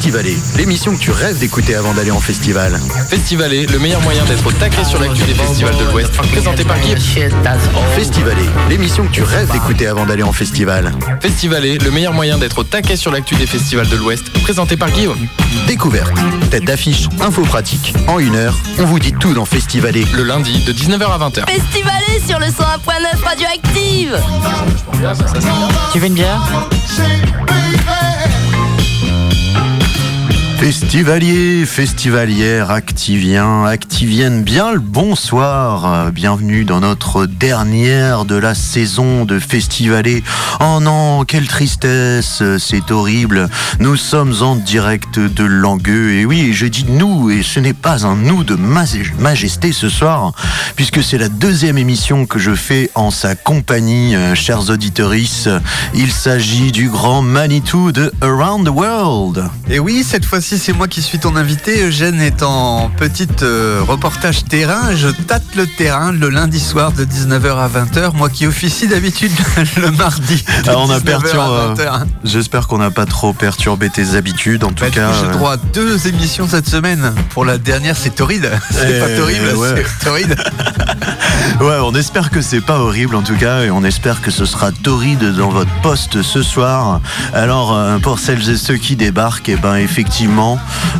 Festivaler, l'émission que tu rêves d'écouter avant d'aller en festival. Festivaler, le meilleur moyen d'être au taquet sur l'actu des festivals de l'Ouest, présenté par Guy. Festivaler, l'émission que tu rêves d'écouter avant d'aller en festival. Festivaler, le meilleur moyen d'être au taquet sur l'actu des festivals de l'Ouest, présenté par Guillaume. Découverte, tête d'affiche, info pratique. En une heure, on vous dit tout dans Festivaler. Le lundi de 19h à 20h. Festivaler sur le 101.9 Radioactive Tu veux une bière? Festivalier, festivalière, activien, activienne, bien le bonsoir. Bienvenue dans notre dernière de la saison de Festivaler. Oh non, quelle tristesse, c'est horrible. Nous sommes en direct de Langueux. Et oui, je dis nous, et ce n'est pas un nous de majesté ce soir, puisque c'est la deuxième émission que je fais en sa compagnie, euh, chers auditeurs. Il s'agit du grand Manitou de Around the World. Et oui, cette fois-ci, c'est moi qui suis ton invité. Eugène est en petit euh, reportage terrain. Je tâte le terrain le lundi soir de 19h à 20h. Moi qui officie d'habitude le mardi. De on a 19h à 20h. J'espère qu'on n'a pas trop perturbé tes habitudes. En tout Bah, cas, J'ai euh, droit à deux émissions cette semaine. Pour la dernière, c'est torride. C'est Eh, pas torrible, ouais. c'est torride. Ouais, on espère que c'est pas horrible en tout cas, et on espère que ce sera torride dans votre poste ce soir. Alors, euh, pour celles et ceux qui débarquent, et ben effectivement,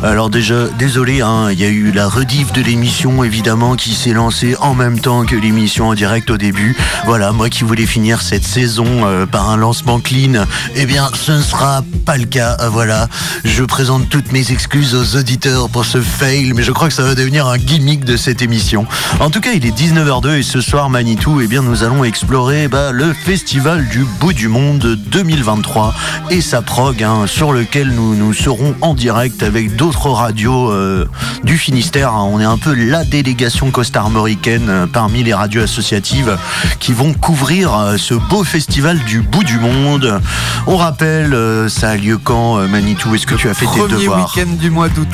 alors déjà, désolé, hein, il y a eu la rediff de l'émission évidemment qui s'est lancée en même temps que l'émission en direct au début. Voilà, moi qui voulais finir cette saison euh, par un lancement clean, eh bien, ce ne sera pas le cas. Euh, voilà, je présente toutes mes excuses aux auditeurs pour ce fail, mais je crois que ça va devenir un gimmick de cette émission. En tout cas, il est 19h02 et ce soir, Manitou, eh bien, nous allons explorer bah, le festival du bout du monde 2023 et sa prog, hein, sur lequel nous, nous serons en direct avec d'autres radios euh, du Finistère. hein. On est un peu la délégation costarmoricaine euh, parmi les radios associatives qui vont couvrir euh, ce beau festival du bout du monde. On rappelle, ça a lieu quand, Manitou? Est-ce que tu as fait tes Premier devoirs? week-end du mois d'août.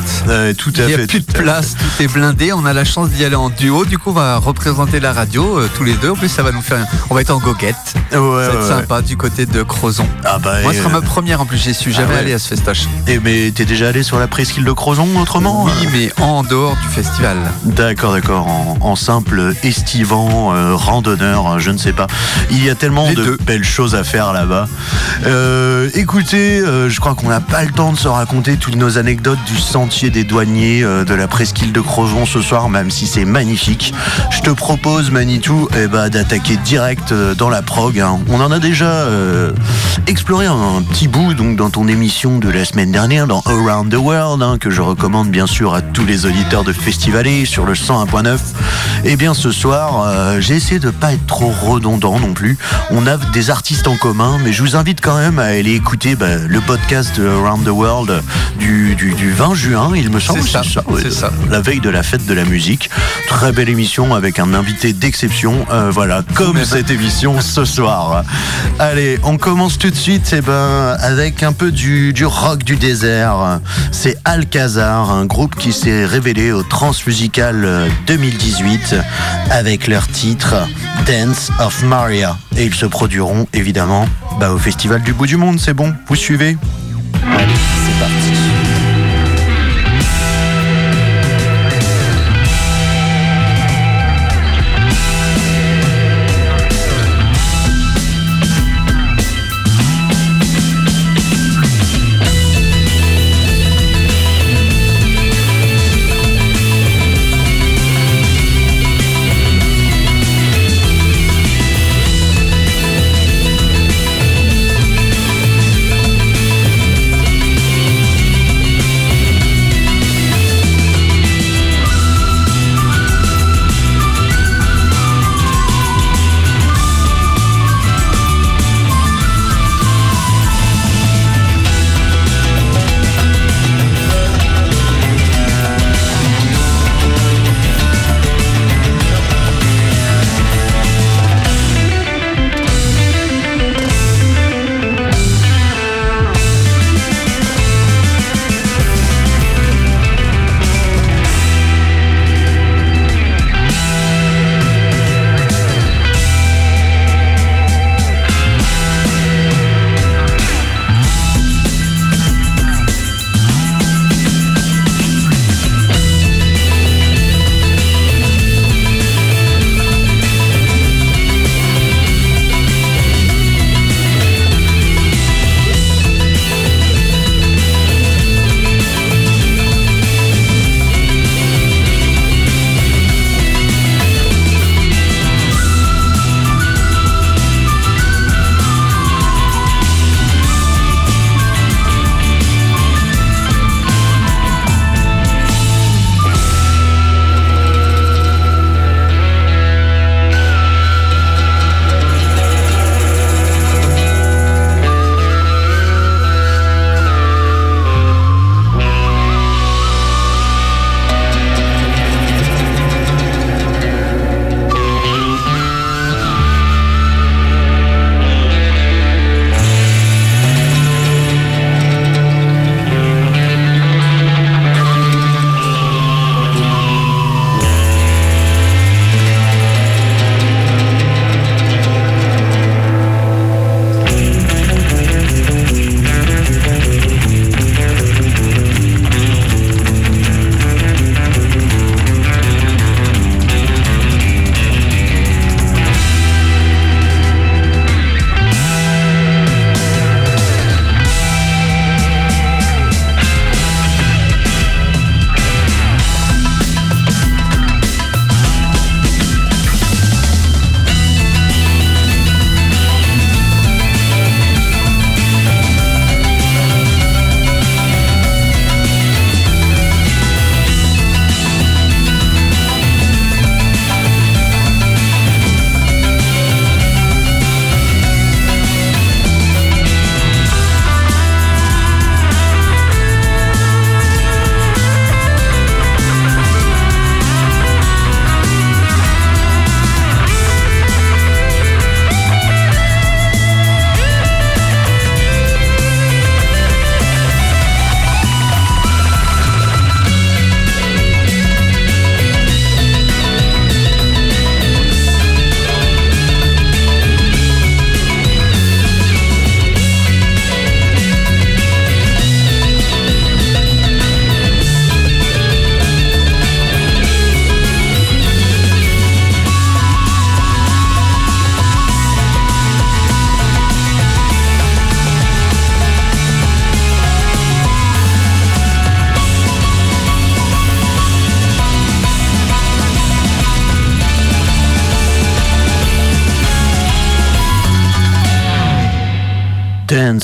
Tout à Il n'y a fait. plus de place, tout est blindé. On a la chance d'y aller en duo. Du coup, on va représenter la radio tous les deux. En plus, ça va nous faire. On va être en goguette. Ouais, ça va être ouais. sympa du côté de Crozon. Ah bah, Moi, ce sera ma première en plus. J'y suis jamais ouais. allé à ce festoche. eh, mais t'es déjà allé sur la presqu'île de Crozon autrement Oui, mais en dehors du festival. D'accord, d'accord. En, en simple estivant, euh, randonneur, euh, je ne sais pas. Il y a tellement Les de deux. belles choses à faire là-bas. Euh, écoutez, euh, je crois qu'on n'a pas le temps de se raconter toutes nos anecdotes du sentier des douaniers euh, de la presqu'île de Crozon ce soir, même si c'est magnifique. Je te propose, Manitou, eh ben, d'attaquer direct euh, dans la prog. hein. On en a déjà euh, exploré un petit bout donc dans ton émission de la semaine dernière, dans Around the World, hein, que je recommande bien sûr à tous les auditeurs de Festivaler sur le 101.9. Et bien ce soir, euh, j'ai essayé de pas être trop redondant non plus. On a des artistes en commun, mais je vous invite quand même à aller écouter bah, le podcast de Around the World du, du, du 20 juin, il me semble. C'est ça, ouais, c'est ça. La veille de la fête de la musique. Très belle émission avec un invité d'exception. Euh, voilà, comme cette émission ce soir. Allez, on commence tout de suite eh ben, avec un peu du, du rock du désert. C'est Alcazar, un groupe qui s'est révélé au Transmusical euh, 2018 avec leur titre Dance of Maria. Et ils se produiront évidemment bah, au Festival du bout du monde, c'est bon Vous suivez?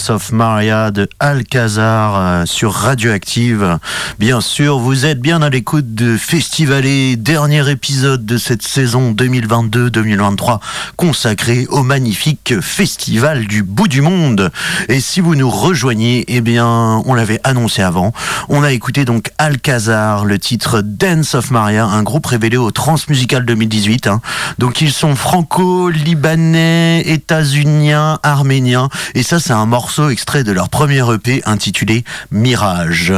Of Maria de Alcazar euh, sur Radioactive. Bien sûr, vous êtes bien à l'écoute de Festivalé, dernier épisode de cette saison 2022-2023 consacré au magnifique festival du bout du monde. Et si vous nous rejoignez, eh bien, on l'avait annoncé avant, on a écouté donc Alcazar, le titre Dance of Maria, un groupe révélé au Transmusical 2018. Hein. Donc ils sont franco-libanais, états-uniens, arméniens, et ça c'est un morceau extrait de leur premier EP intitulé Mirage.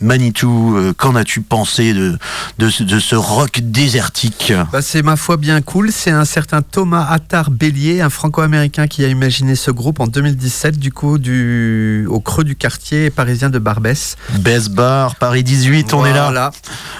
Manitou, euh, qu'en as-tu pensé de, de, ce- de ce rock désertique? Bah, c'est ma foi bien cool. C'est un certain Thomas Attar Bélier, un franco-américain qui a imaginé ce groupe en 2017, du coup, du, au creux du quartier parisien de Barbès. Best Bar, Paris 18, on est là. Voilà.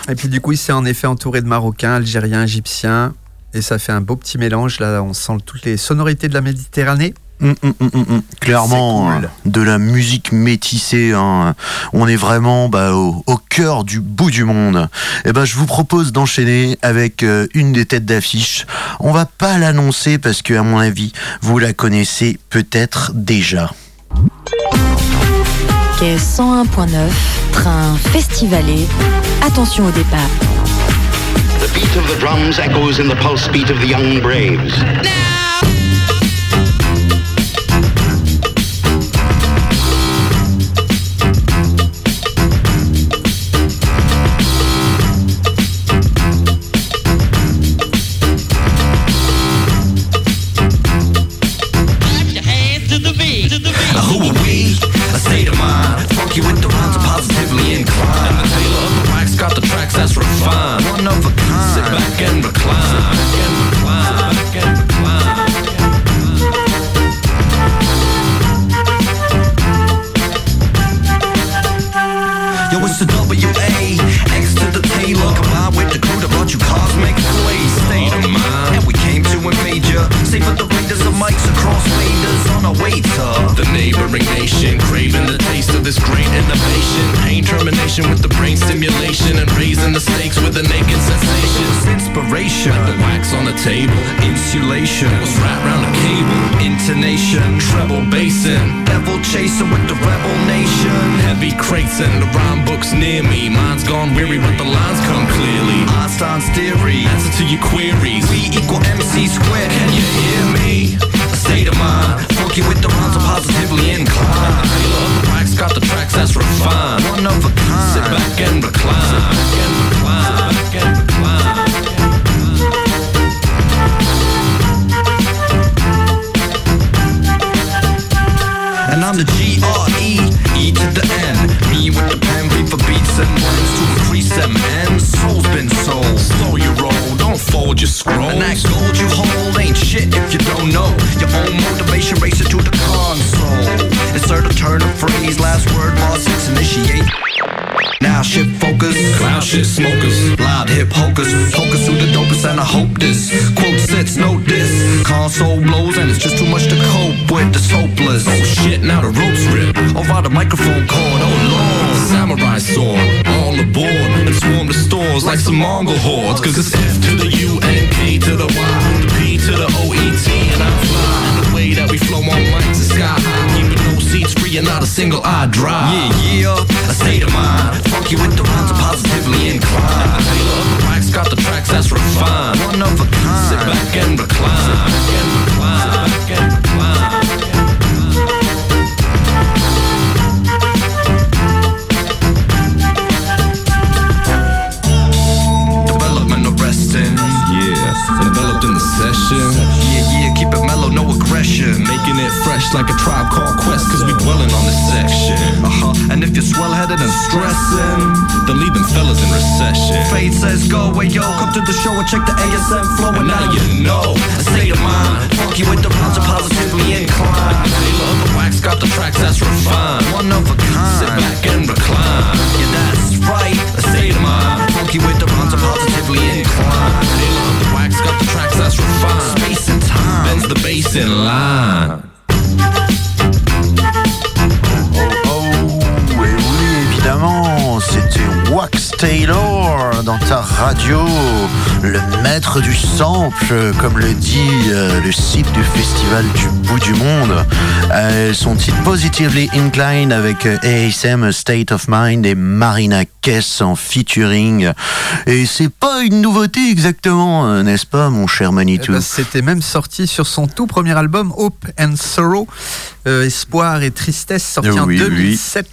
Et puis, du coup, il s'est en effet entouré de Marocains, Algériens, Égyptiens. Et ça fait un beau petit mélange. Là, on sent toutes les sonorités de la Méditerranée. Hum, hum, hum. Clairement, cool. euh, de la musique métissée. hein. On est vraiment bah, au, au cœur du bout du monde. Et ben, je vous propose d'enchaîner avec euh, une des têtes d'affiche. On va pas l'annoncer parce que, à mon avis, vous la connaissez peut-être déjà. Quai 101.9, train festivalé. Attention au départ. The beat of the drums echoes in the pulse beat of the young braves. Who crates and the rhyme books near me. Mine's gone weary, but the lines come clearly. Einstein's theory. Answer to your queries. We equal MC squared. Can you hear me? A state of mind. Funky with the rhymes are positively inclined. Tailor of the wax got the tracks that's refined. One of a kind. Sit back and recline. Sit back and recline. Turn of phrase, last word, six, initiate. Now shift focus, cloud shit smokers, loud hip hokers, hokers through the dopest, and I hope this quote sits, note this. Console blows, and it's just too much to cope with. It's hopeless. Oh shit, now the ropes rip over oh, the microphone cord. Oh lord, samurai sword, all aboard and swarm the stores like some Mongol hordes. Cause it's F to the U single eye dry. Yeah, yeah, a state of mind. Funky with the rhymes positively inclined. Tailor of the wax got the tracks that's refined. One of a kind. Sit back and recline. It like a tribe called Quest, cause we dwelling on this section. Uh huh. And if you're swell headed and stressing, then leave them fellas in recession. Fate says go away, yo. Come to the show and check the ASM flow. And now you know. A state of mind. Funky with the rhymes are positively inclined. Taylor of the wax got the tracks that's refined. One of a kind. Sit back and recline. Yeah, that's right. A state of mind. Funky with the rhymes are positively inclined. Taylor of the wax got the tracks that's refined. Space and time. Bends the bass in line. Taylor dans sa radio, le maître du sample, comme le dit euh, le site du festival du bout du monde. Euh, son titre Positively Inclined avec euh, ASM State of Mind et Marina Kess en featuring. Et c'est pas une nouveauté exactement, euh, n'est-ce pas, mon cher Eh Manitou ben, C'était même sorti sur son tout premier album Hope and Sorrow, euh, Espoir et Tristesse, sorti en Oui, oui. 2007.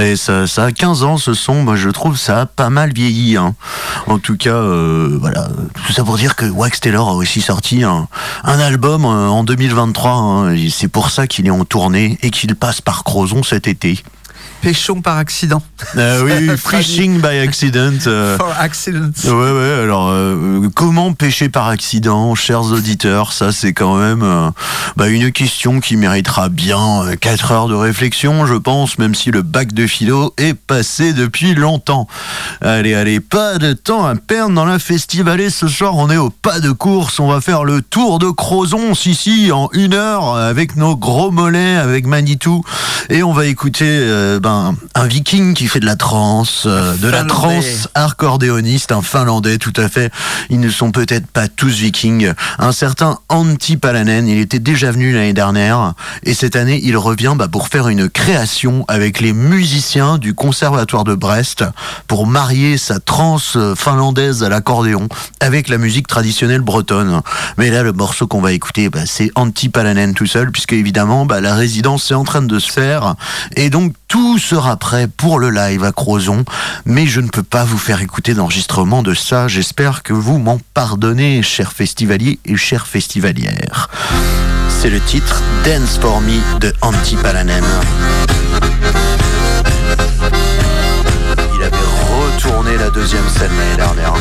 Et ça, ça a 15 ans ce son, moi je trouve ça a pas mal vieilli. hein. En tout cas, euh, voilà, tout ça pour dire que Wax Taylor a aussi sorti un, un album euh, en 2023. hein. C'est pour ça qu'il est en tournée et qu'il passe par Crozon cet été. Péchon par accident. Euh, oui, Fishing by Accident. euh, For accident. Ouais, ouais, alors euh, comment pêcher par accident, chers auditeurs? Ça, c'est quand même euh, bah, une question qui méritera bien 4 heures de réflexion, je pense, même si le bac de philo est passé depuis longtemps. Allez, allez, pas de temps à perdre dans la festivalée. Ce soir, on est au pas de course. On va faire le tour de Crozon, si, si, en une heure, avec nos gros mollets, avec Manitou. Et on va écouter ben, un viking qui fait de la trance, euh, de la trance accordéoniste, un finlandais tout à fait. Ils ne sont peut-être pas tous vikings. Un certain Antti Palanen, il était déjà venu l'année dernière et cette année il revient bah, pour faire une création avec les musiciens du conservatoire de Brest pour marier sa trance finlandaise à l'accordéon avec la musique traditionnelle bretonne. Mais là le morceau qu'on va écouter bah, c'est Antti Palanen tout seul puisque évidemment bah, la résidence est en train de se faire et donc tout sera prêt pour le live à Crozon, mais je ne peux pas vous faire écouter d'enregistrement de ça. J'espère que vous m'en pardonnez, chers festivaliers et chères festivalières. C'est le titre Dance for Me de Antti Palanen. Il avait retourné la deuxième scène l'année dernière.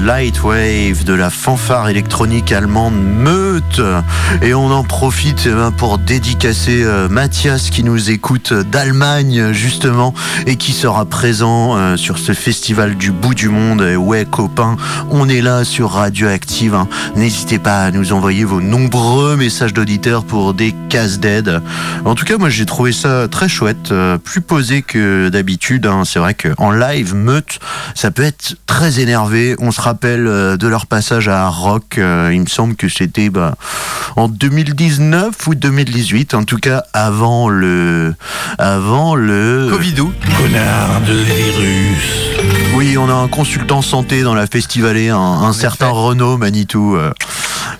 By a Light Wave de la fanfare électronique allemande Meute. Et on en profite eh ben, pour dédicacer euh, Mathias qui nous écoute d'Allemagne justement et qui sera présent euh, sur ce festival du bout du monde. Ouais copains, on est là sur Radioactive. hein. N'hésitez pas à nous envoyer vos nombreux messages d'auditeurs pour des casse d'aide. En tout cas, moi j'ai trouvé ça très chouette, euh, plus posé que d'habitude. hein. C'est vrai qu'en live, Meute, ça peut être très énervé. On se rappelle euh, de leur passage à Rock. euh, il me semble que c'était bah, en 2019 ou 2018. En tout cas, avant le, avant le. Covidou. Connard de virus. Oui, on a un consultant santé dans la festivalée, un, un certain. Renaud Manitou.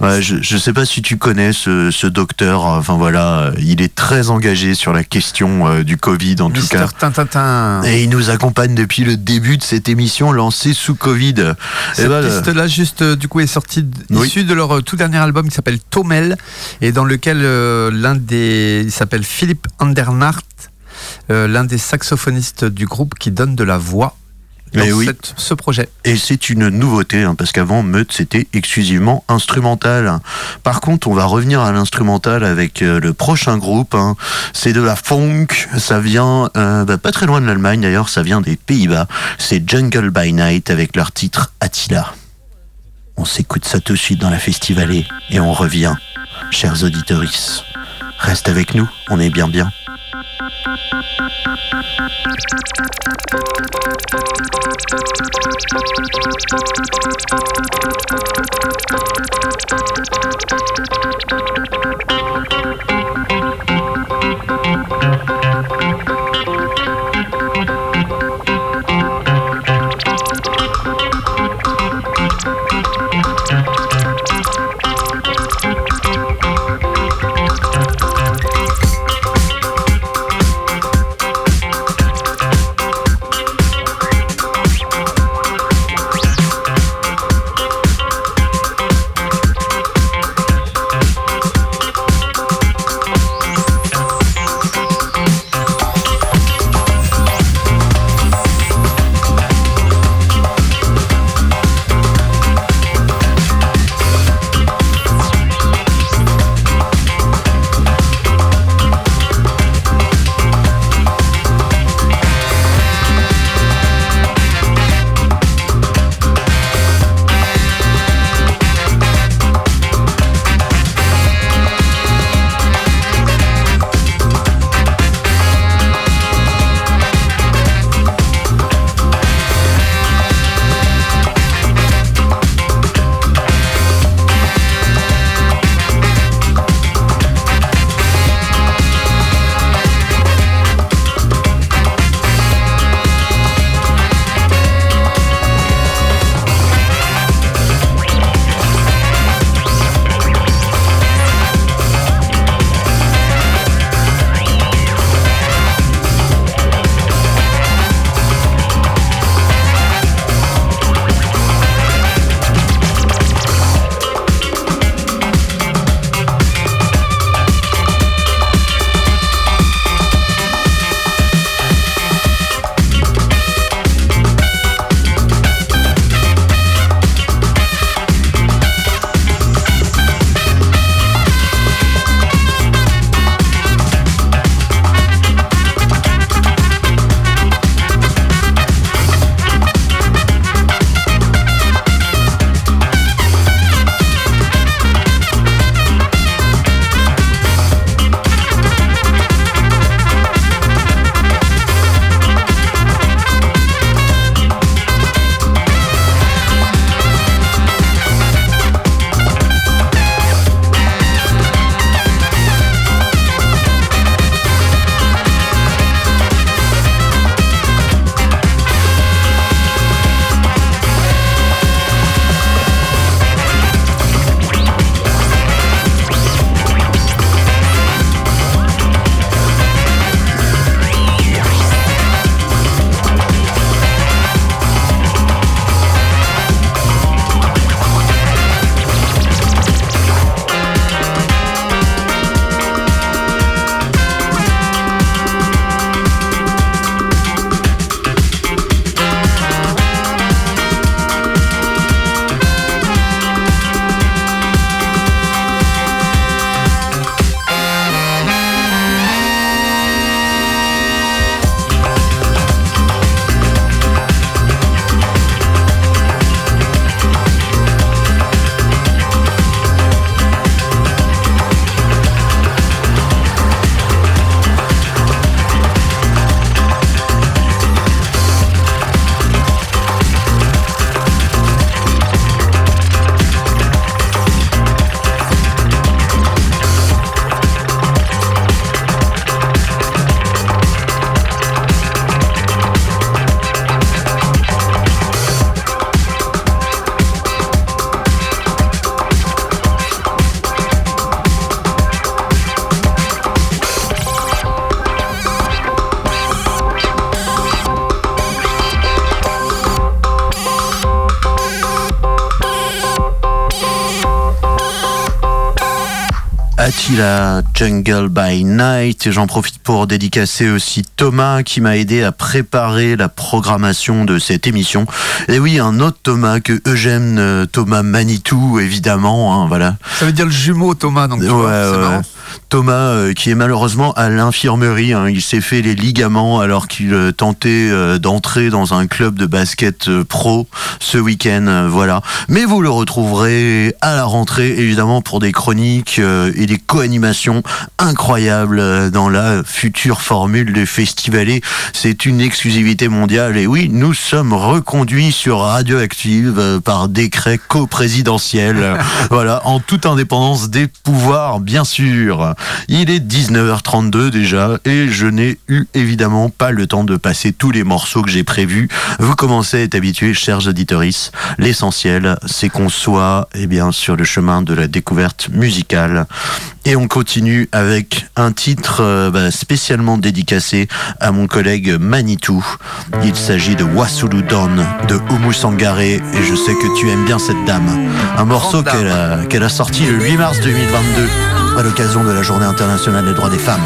Euh. Ouais, je, je sais pas si tu connais ce, ce docteur. Enfin voilà, euh, il est très engagé sur la question euh, du Covid en tout cas. Tintintin. Et il nous accompagne depuis le début de cette émission lancée sous Covid. Et Cette piste-là, juste, euh, du coup, est sortie Oui. issue de leur euh, tout dernier album qui s'appelle Tomel et dans lequel euh, l'un des. Il s'appelle Philippe Andernacht, euh, l'un des saxophonistes du groupe qui donne de la voix dans oui. cette- ce projet. Et c'est une nouveauté, hein, parce qu'avant, Meute, c'était exclusivement instrumental. Par contre, on va revenir à l'instrumental avec euh, le prochain groupe. hein. C'est de la funk, ça vient euh, bah, pas très loin de l'Allemagne d'ailleurs, ça vient des Pays-Bas. C'est Jungle by Night avec leur titre Attila. On s'écoute ça tout de suite dans la festivalée et on revient, chers auditeurs. Reste avec nous, on est bien bien. Thank you. Attila Jungle by Night et j'en profite pour dédicacer aussi Thomas qui m'a aidé à préparer la programmation de cette émission. Et oui, un autre Thomas que Eugène euh, Thomas Manitou évidemment, hein, voilà. Ça veut dire le jumeau Thomas donc. tu Ouais, vois. Thomas euh, qui est malheureusement à l'infirmerie, hein. il s'est fait les ligaments alors qu'il euh, tentait euh, d'entrer dans un club de basket pro ce week-end, voilà. Mais vous le retrouverez à la rentrée évidemment pour des chroniques et des co-animations incroyables dans la future formule de Festivalé. C'est une exclusivité mondiale et oui, nous sommes reconduits sur Radioactive par décret co-présidentiel, voilà, en toute indépendance des pouvoirs bien sûr. Il est 19h32 déjà et je n'ai eu évidemment pas le temps de passer tous les morceaux que j'ai prévus. Vous commencez à être habitués, chers auditoris. L'essentiel, c'est qu'on soit eh bien, sur le chemin de la découverte musicale. Et on continue avec un titre euh, bah, spécialement dédicacé à mon collègue Manitou. Il s'agit de Wasulu Don de Oumu Sangaré et je sais que tu aimes bien cette dame. Un morceau qu'elle a, qu'elle a sorti le 8 mars 2022 à l'occasion de la Journée internationale des droits des femmes.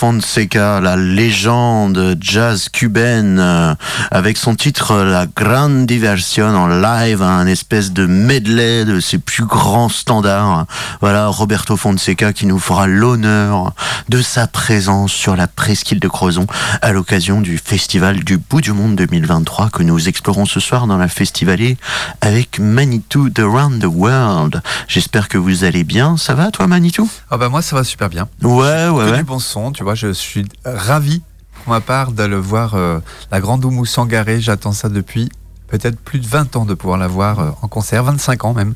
Fonseca, la légende jazz cubaine, euh, avec son titre La Grande Diversion en live, un espèce de medley de ses plus grands standards. Voilà, Roberto Fonseca qui nous fera l'honneur de sa présence sur la presqu'île de Crozon à l'occasion du Festival du Bout du Monde 2023 que nous explorons ce soir dans la Festivalier avec Manitou de Round the World. J'espère que vous allez bien. Ça va toi Manitou? Ah bah moi ça va super bien. Ouais, ouais, Que ouais. du bon son, tu je suis ravi pour ma part d'aller voir euh, la Grande Oumou Sangaré. J'attends ça depuis peut-être plus de 20 ans de pouvoir la voir euh, en concert, 25 ans même.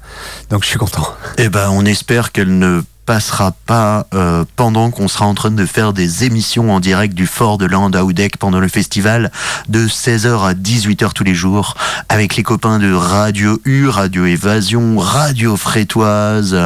Donc je suis content. Eh ben, on espère qu'elle ne passera pas euh, pendant qu'on sera en train de faire des émissions en direct du fort de Landaudeck pendant le festival de 16h à 18h tous les jours avec les copains de Radio U, Radio Évasion, Radio Frétoise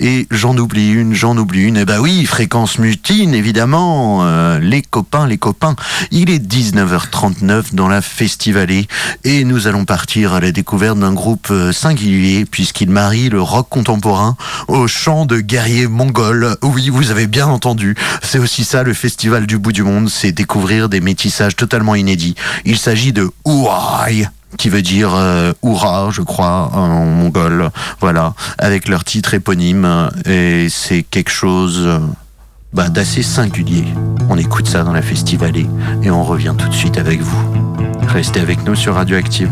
et j'en oublie une, j'en oublie une. Eh ben oui, Fréquence Mutine évidemment, euh, les copains, les copains. Il est 19h39 dans la Festivalée et nous allons partir à la découverte d'un groupe euh, singulier puisqu'il marie le rock contemporain au chant de guerriers mongols. Oui, vous avez bien entendu. C'est aussi ça le festival du bout du monde, c'est découvrir des métissages totalement inédits. Il s'agit de Ouai qui veut dire euh, Oura, je crois, en mongol. Voilà, avec leur titre éponyme. Et c'est quelque chose euh, bah, d'assez singulier. On écoute ça dans la Festivalée et on revient tout de suite avec vous. Restez avec nous sur Radioactive.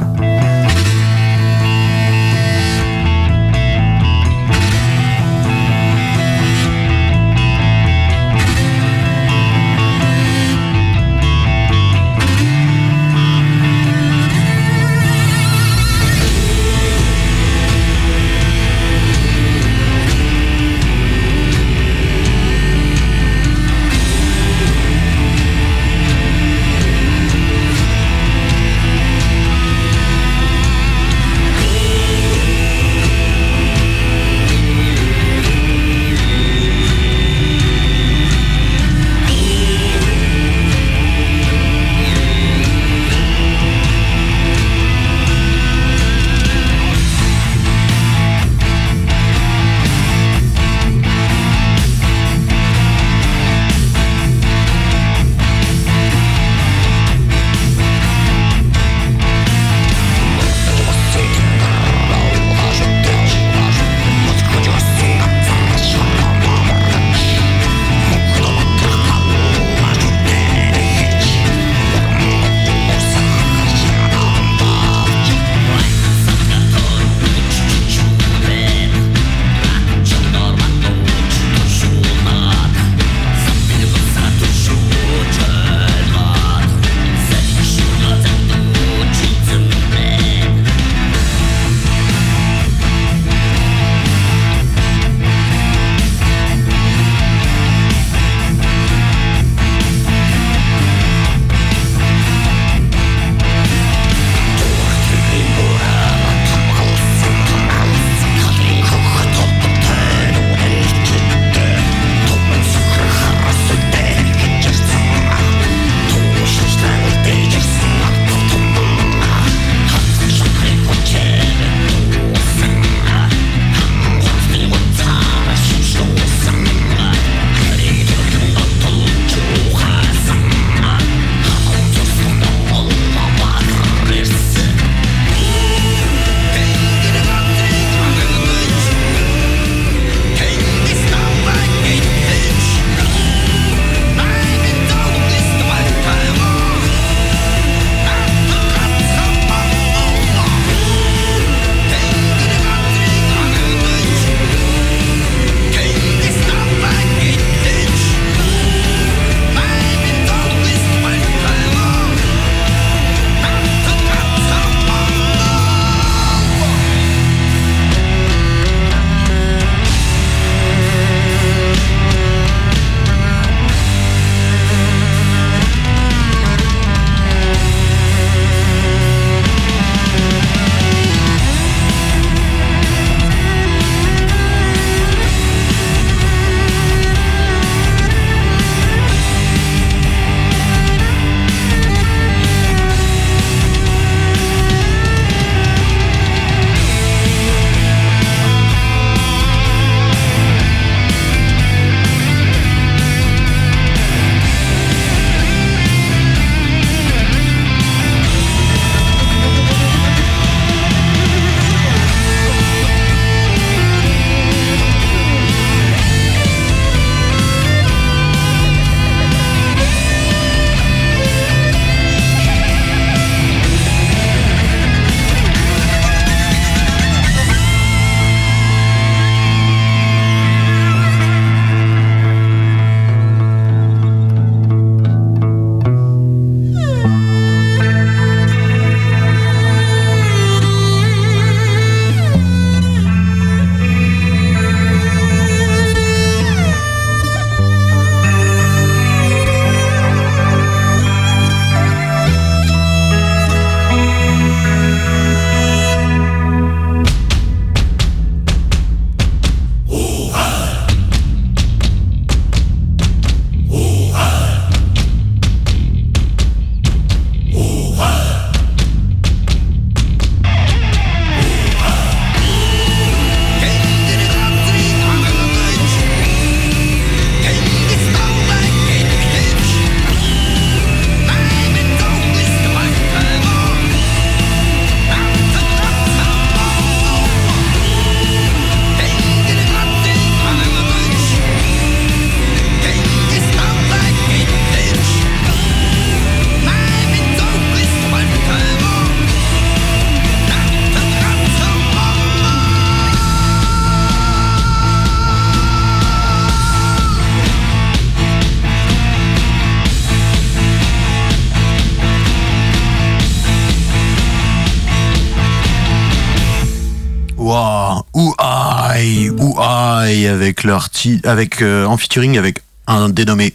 Avec leur avec euh, en featuring avec un dénommé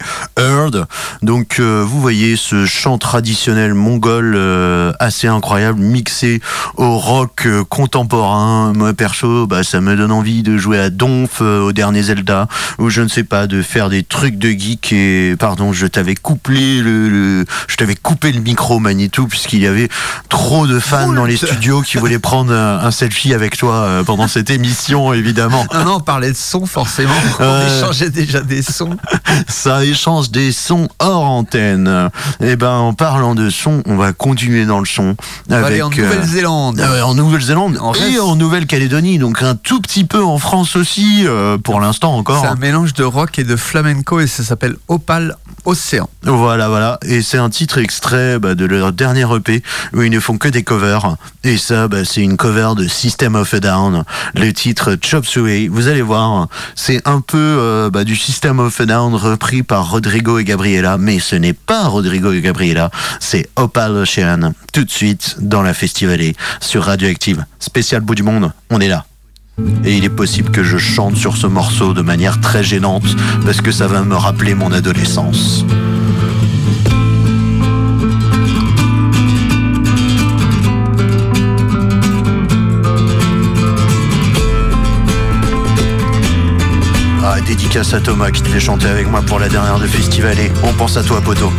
Donc euh, vous voyez ce chant traditionnel mongol euh, assez incroyable mixé au rock euh, contemporain. Moi perso, bah, ça me donne envie de jouer à Donf au dernier Zelda ou je ne sais pas de faire des trucs de geek et pardon, je t'avais coupé le, le- je t'avais coupé le micro Manitou puisqu'il y avait trop de fans dans les studios qui voulaient prendre un, un selfie avec toi pendant cette émission évidemment. Non, non, on parlait de son forcément. On échangeait déjà des sons. Ça échange des sons hors antenne. Et ben, en parlant de son, on va continuer dans le son. On va avec, aller en euh, Nouvelle-Zélande. euh, en Nouvelle-Zélande et en Nouvelle-Calédonie, donc un tout petit peu en France aussi, euh, pour l'instant encore. C'est un mélange de rock et de flamenco et ça s'appelle Opal Océan. Voilà, voilà. Et c'est un titre extrait bah, de leur dernier EP où ils ne font que des covers. Et ça, bah, c'est une cover de System of a Down. Le titre Chop Suey. Vous allez voir, c'est un peu euh, bah, du System of a Down repris par Rodrigo et Gabriela. Mais ce n'est pas Rodrigo et Gabriela, c'est Opal Ocean. Tout de suite dans la Festivalée sur Radioactive. Spécial bout du monde, on est là. Et il est possible que je chante sur ce morceau de manière très gênante parce que ça va me rappeler mon adolescence. Ah, dédicace à Thomas qui devait chanter avec moi pour la dernière de Festivalé. On pense à toi, poteau.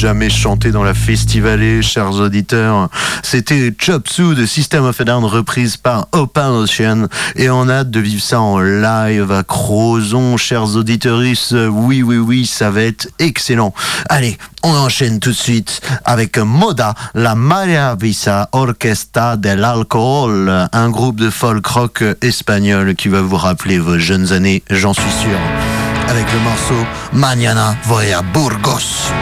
Jamais chanter dans la festivalée, chers auditeurs. C'était Chop Suey de System of a Down reprise par Open Ocean et on a hâte de vivre ça en live à Crozon, chers auditeurs. Oui, oui, oui, ça va être excellent. Allez, on enchaîne tout de suite avec Moda, la Maravisa Orquesta del Alcohol, un groupe de folk rock espagnol qui va vous rappeler vos jeunes années, j'en suis sûr. Avec le morceau Mañana voy Burgos.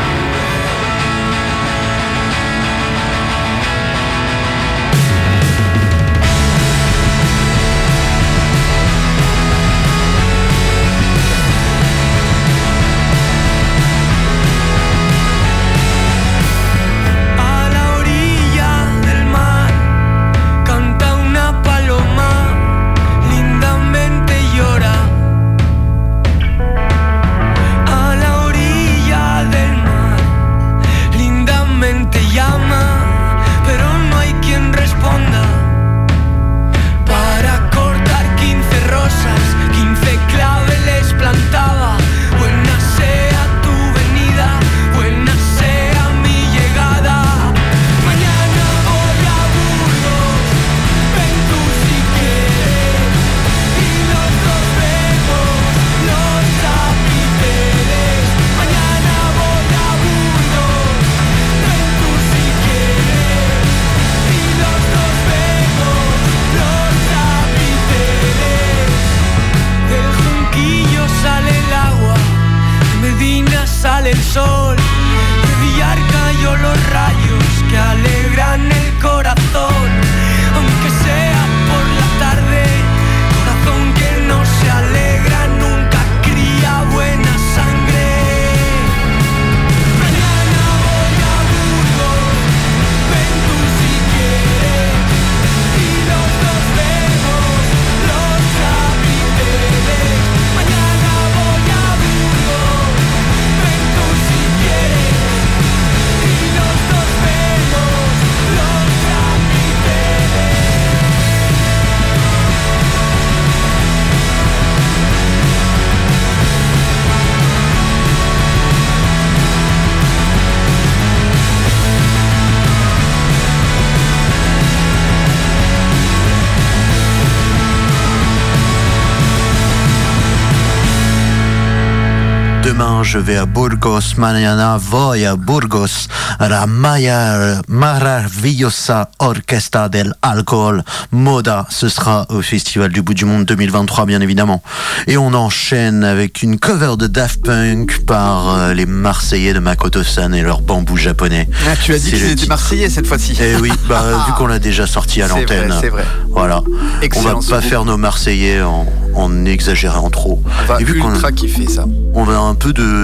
Je vais à Burgos. Mañana voy a Burgos. La Maya Maravillosa Orquesta del Alcohol. Moda, ce sera au Festival du Bout du Monde 2023, bien évidemment. Et on enchaîne avec une cover de Daft Punk par euh, les Marseillais de Makoto-san et leur bambou japonais. Ah, tu as dit qu'ils étaient marseillais cette fois-ci. Eh oui, bah, vu qu'on l'a déjà sorti à vrai, l'antenne. c'est vrai. Voilà. Excellent on va pas faire nos Marseillais en, en exagérant trop. On va Et vu qu'on- ultra kiffer ça. on a un peu de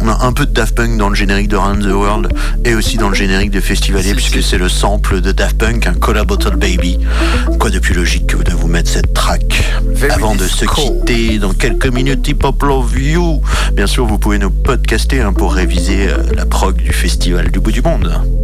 on a un peu de Daft Punk dans le générique de Round the World et aussi dans le générique de Festivalier puisque c'est le sample de Daft Punk un Cola Bottle Baby. Quoi de plus logique que de vous mettre cette track Very avant de se quitter dans quelques minutes Hip Hop Love You? Bien sûr vous pouvez nous podcaster hein, pour réviser euh, la prog du festival du bout du monde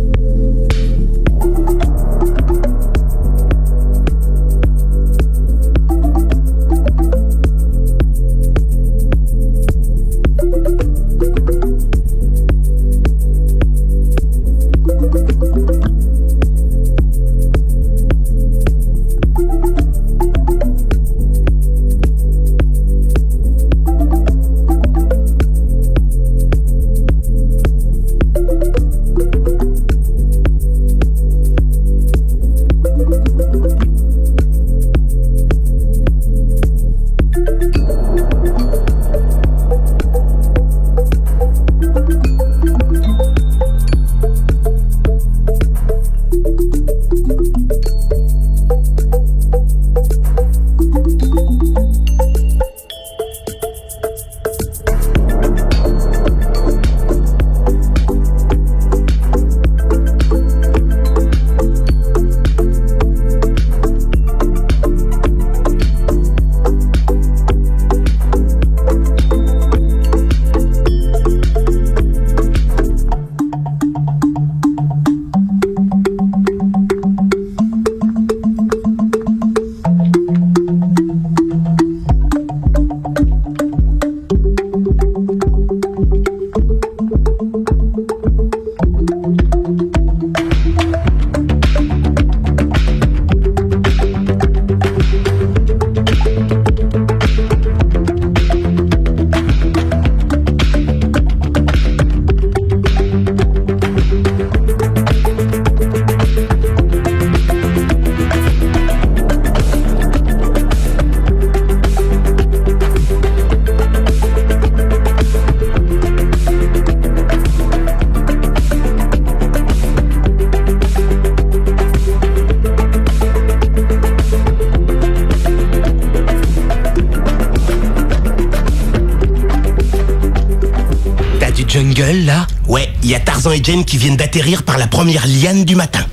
Jane qui viennent d'atterrir par la première liane du matin.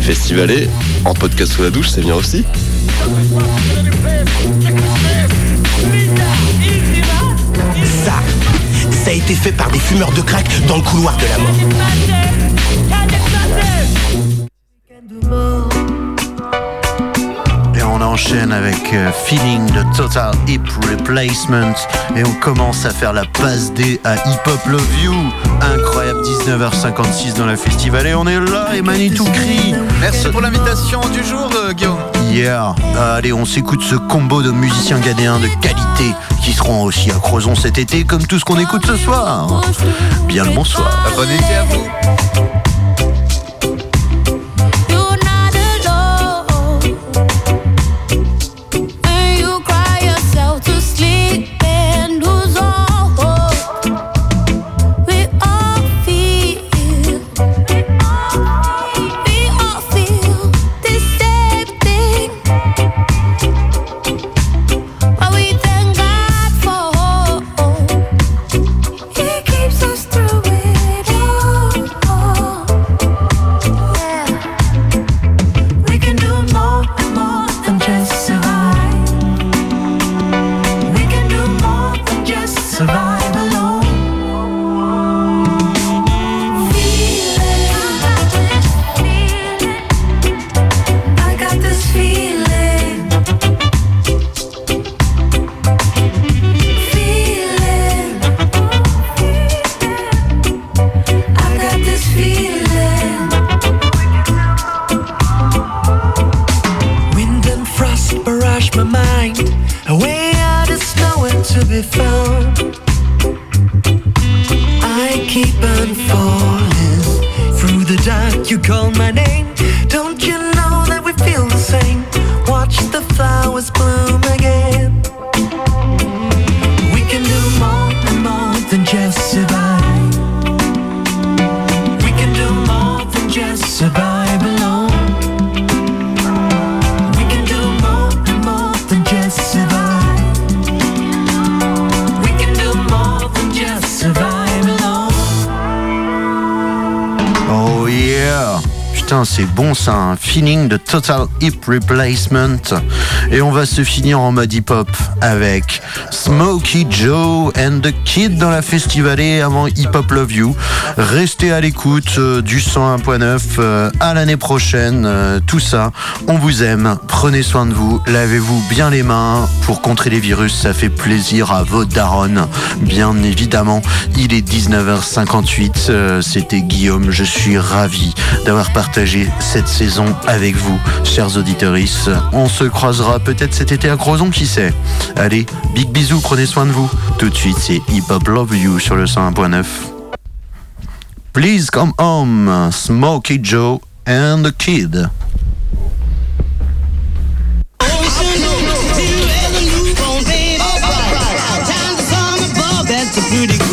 Festivalé, en podcast sous la douche, c'est bien aussi. Ça, ça a été fait par des fumeurs de crack dans le couloir de la mort. Enchaîne avec euh, Feeling de Total Hip Replacement. Et on commence à faire la passe D à Hip Hop Love You. Incroyable, 19h56 dans la festival. Et on est là, et Manitou crie. Merci pour l'invitation du jour, euh, Guillaume. Yeah. Allez, on s'écoute ce combo de musiciens gadéens de qualité qui seront aussi à Crozon cet été, comme tout ce qu'on écoute ce soir. Bien le bonsoir. Bon été à vous. Un feeling de Total Hip Replacement. Et on va se finir en mode hip-hop avec Smokey Joe and the Kid dans la festivalée avant Hip Hop Love You. Restez à l'écoute euh, du 101.9 euh, à l'année prochaine. euh, tout ça, on vous aime. Prenez soin de vous. Lavez-vous bien les mains pour contrer les virus. Ça fait plaisir à vos darons. Bien évidemment, il est 19h58. euh, C'était Guillaume. Je suis ravi d'avoir partagé cette saison avec vous, chers auditeurs. On se croisera peut-être cet été à Crozon, qui sait? Allez, big bisous, prenez soin de vous. Tout de suite, c'est Hip Hop Love You sur le 101.9. Please come home, Smokey Joe and the Kid. Pretty